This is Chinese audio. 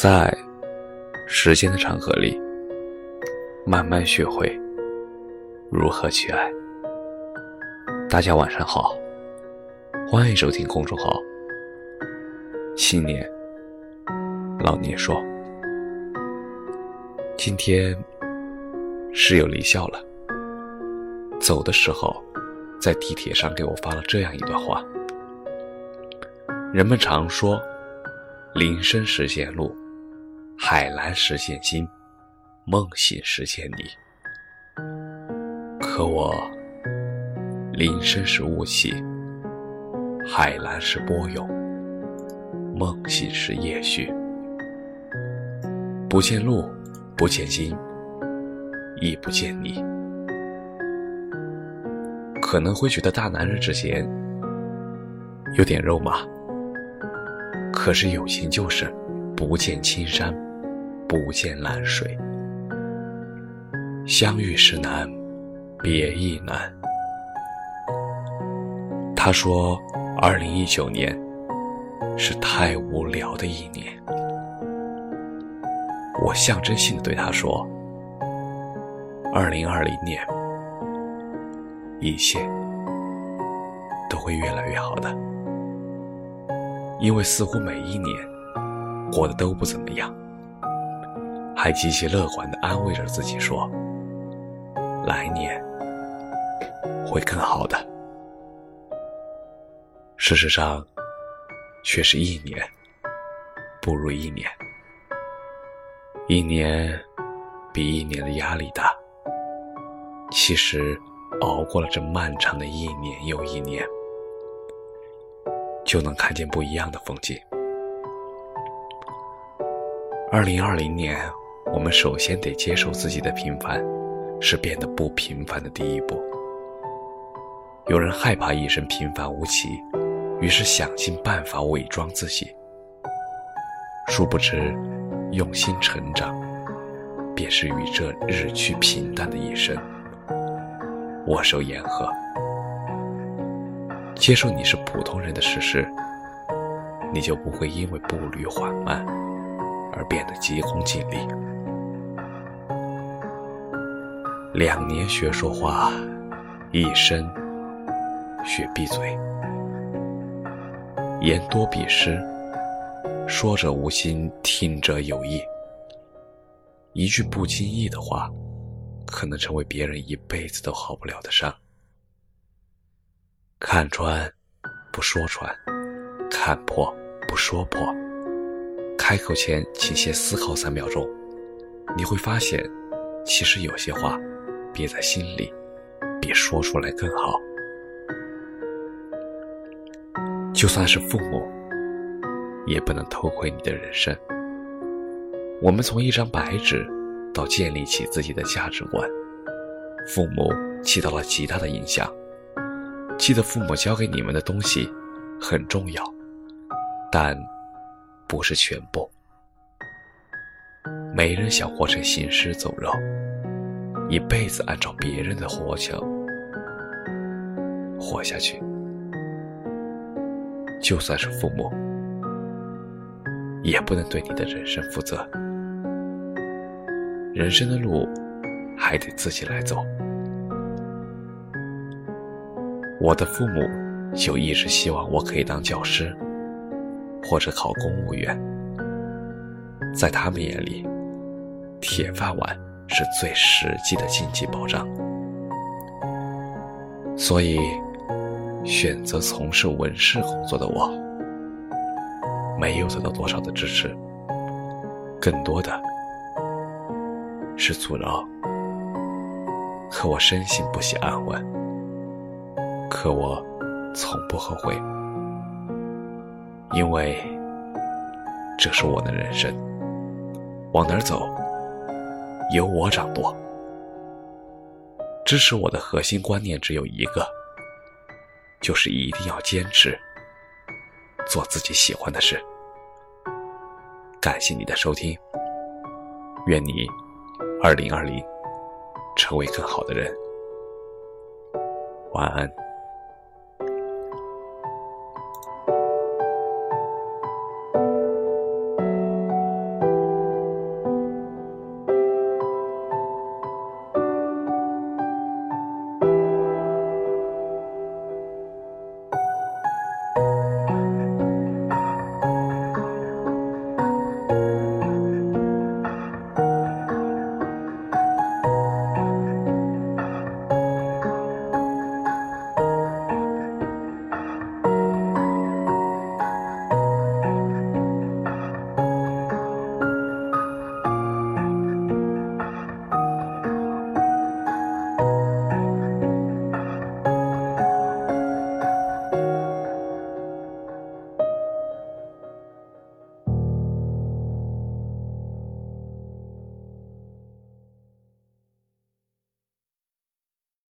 在时间的长河里，慢慢学会如何去爱。大家晚上好，欢迎收听公众号“新年老年说”。今天室友离校了，走的时候，在地铁上给我发了这样一段话：人们常说，林深时见鹿。海蓝实现心，梦醒实现你。可我，林深时雾气，海蓝时波涌，梦醒时夜续。不见路，不见心，亦不见你。可能会觉得大男人之间有点肉麻，可是友情就是不见青山。不见蓝水，相遇时难，别亦难。他说：“二零一九年是太无聊的一年。”我象征性的对他说：“二零二零年，一切都会越来越好的，因为似乎每一年过得都不怎么样。”还极其乐观地安慰着自己说：“来年会更好的。”事实上，却是一年不如一年，一年比一年的压力大。其实，熬过了这漫长的一年又一年，就能看见不一样的风景。二零二零年。我们首先得接受自己的平凡，是变得不平凡的第一步。有人害怕一生平凡无奇，于是想尽办法伪装自己。殊不知，用心成长，便是与这日趋平淡的一生握手言和。接受你是普通人的事实，你就不会因为步履缓慢而变得急功近利。两年学说话，一生学闭嘴。言多必失，说者无心，听者有意。一句不经意的话，可能成为别人一辈子都好不了的伤。看穿，不说穿；看破，不说破。开口前，请先思考三秒钟，你会发现，其实有些话。憋在心里，比说出来更好。就算是父母，也不能偷窥你的人生。我们从一张白纸到建立起自己的价值观，父母起到了极大的影响。记得父母教给你们的东西很重要，但不是全部。没人想活成行尸走肉。一辈子按照别人的活求活下去，就算是父母，也不能对你的人生负责。人生的路还得自己来走。我的父母就一直希望我可以当教师，或者考公务员，在他们眼里，铁饭碗。是最实际的经济保障，所以选择从事文事工作的我，没有得到多少的支持，更多的是阻挠。可我深信不喜安稳，可我从不后悔，因为这是我的人生，往哪儿走？由我掌舵。支持我的核心观念只有一个，就是一定要坚持做自己喜欢的事。感谢你的收听，愿你二零二零成为更好的人。晚安。